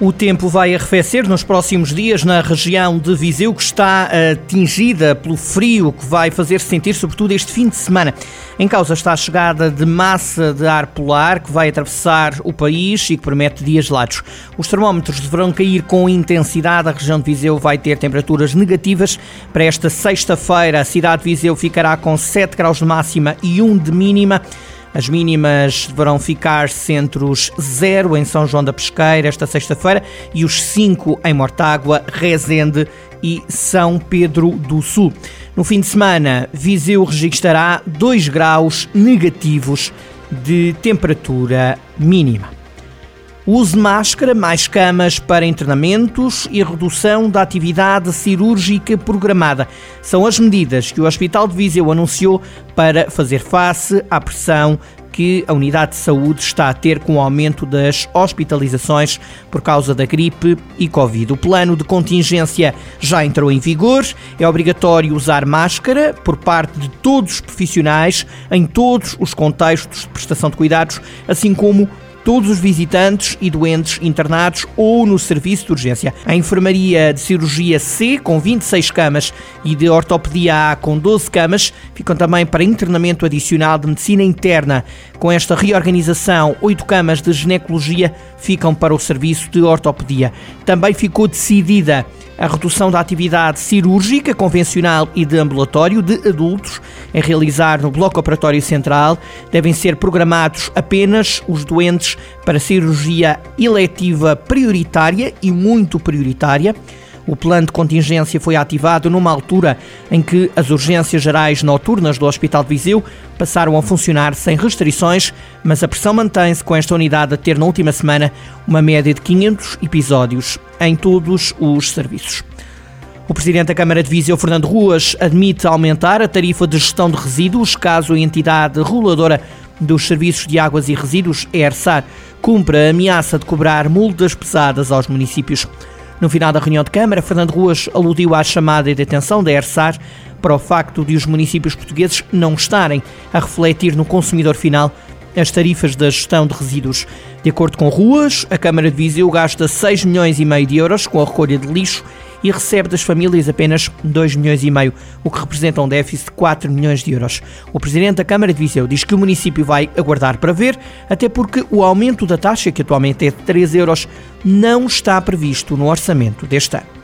O tempo vai arrefecer nos próximos dias na região de Viseu, que está atingida pelo frio que vai fazer-se sentir, sobretudo este fim de semana. Em causa está a chegada de massa de ar polar que vai atravessar o país e que promete dias gelados. Os termómetros deverão cair com intensidade. A região de Viseu vai ter temperaturas negativas. Para esta sexta-feira, a cidade de Viseu ficará com 7 graus de máxima e 1 de mínima. As mínimas deverão ficar-se entre os 0 em São João da Pesqueira esta sexta-feira e os 5 em Mortágua, Rezende e São Pedro do Sul. No fim de semana, Viseu registrará 2 graus negativos de temperatura mínima. Use máscara, mais camas para internamentos e redução da atividade cirúrgica programada. São as medidas que o Hospital de Viseu anunciou para fazer face à pressão que a unidade de saúde está a ter com o aumento das hospitalizações por causa da gripe e Covid. O plano de contingência já entrou em vigor. É obrigatório usar máscara por parte de todos os profissionais em todos os contextos de prestação de cuidados, assim como todos os visitantes e doentes internados ou no serviço de urgência. A enfermaria de cirurgia C, com 26 camas, e de ortopedia A, com 12 camas, ficam também para internamento adicional de medicina interna. Com esta reorganização, 8 camas de ginecologia ficam para o serviço de ortopedia. Também ficou decidida a redução da atividade cirúrgica convencional e de ambulatório de adultos em realizar no bloco operatório central. Devem ser programados apenas os doentes para cirurgia eletiva prioritária e muito prioritária. O plano de contingência foi ativado numa altura em que as urgências gerais noturnas do Hospital de Viseu passaram a funcionar sem restrições, mas a pressão mantém-se com esta unidade a ter na última semana uma média de 500 episódios em todos os serviços. O Presidente da Câmara de Viseu, Fernando Ruas, admite aumentar a tarifa de gestão de resíduos caso a entidade reguladora dos Serviços de Águas e Resíduos, ERSAR, cumpra a ameaça de cobrar multas pesadas aos municípios. No final da reunião de Câmara, Fernando Ruas aludiu à chamada de atenção da ERSAR para o facto de os municípios portugueses não estarem a refletir no consumidor final as tarifas da gestão de resíduos. De acordo com Ruas, a Câmara de Viseu gasta 6 milhões e meio de euros com a recolha de lixo e recebe das famílias apenas 2 milhões e meio, o que representa um déficit de 4 milhões de euros. O presidente da Câmara de Viseu diz que o município vai aguardar para ver, até porque o aumento da taxa, que atualmente é de 3 euros, não está previsto no orçamento deste ano.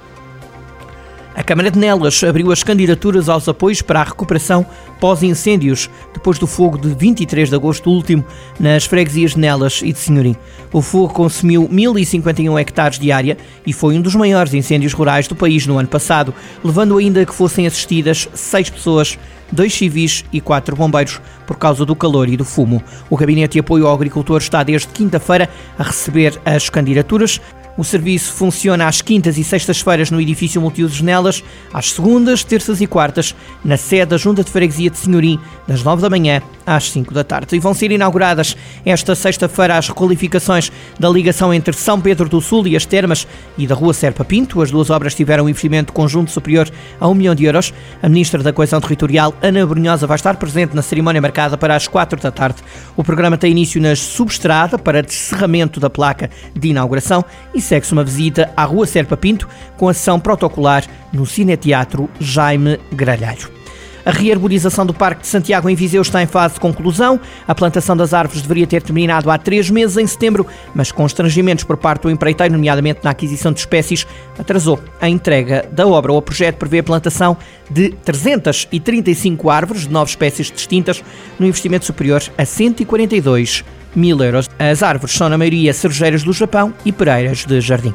A Câmara de Nelas abriu as candidaturas aos apoios para a recuperação pós-incêndios, depois do fogo de 23 de agosto último, nas freguesias de Nelas e de Senhorim. O fogo consumiu 1.051 hectares de área e foi um dos maiores incêndios rurais do país no ano passado, levando ainda que fossem assistidas seis pessoas dois civis e quatro bombeiros por causa do calor e do fumo. O Gabinete de Apoio ao Agricultor está desde quinta-feira a receber as candidaturas. O serviço funciona às quintas e sextas-feiras no edifício Multiusos Nelas, às segundas, terças e quartas na sede da Junta de Freguesia de Senhorim, das 9 da manhã às 5 da tarde. E vão ser inauguradas esta sexta-feira as requalificações da ligação entre São Pedro do Sul e as Termas e da Rua Serpa Pinto. As duas obras tiveram um investimento conjunto superior a 1 milhão de euros. A Ministra da Coesão Territorial, Ana Brunhosa, vai estar presente na cerimónia marcada para as 4 da tarde. O programa tem início na subestrada para descerramento da placa de inauguração e segue-se uma visita à Rua Serpa Pinto com a sessão protocolar no Cineteatro Jaime Gralheiro. A rearborização do Parque de Santiago em Viseu está em fase de conclusão. A plantação das árvores deveria ter terminado há três meses, em setembro, mas com estrangimentos por parte do empreiteiro, nomeadamente na aquisição de espécies, atrasou a entrega da obra. O projeto prevê a plantação de 335 árvores de nove espécies distintas, no investimento superior a 142 mil euros. As árvores são, na maioria, cerejeiras do Japão e pereiras de jardim.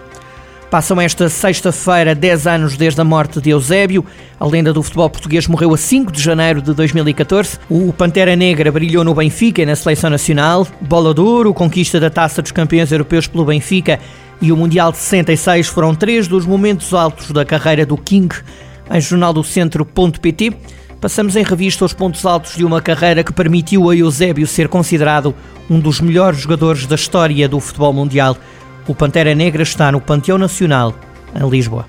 Passam esta sexta-feira 10 anos desde a morte de Eusébio. A lenda do futebol português morreu a 5 de janeiro de 2014. O Pantera Negra brilhou no Benfica e na seleção nacional. Bola de Ouro, conquista da Taça dos Campeões Europeus pelo Benfica e o Mundial de 66 foram três dos momentos altos da carreira do King. Em jornal do Centro.pt passamos em revista os pontos altos de uma carreira que permitiu a Eusébio ser considerado um dos melhores jogadores da história do futebol mundial. O Pantera Negra está no Panteão Nacional, em Lisboa.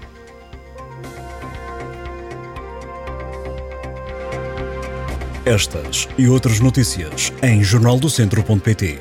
Estas e outras notícias em jornaldocentro.pt.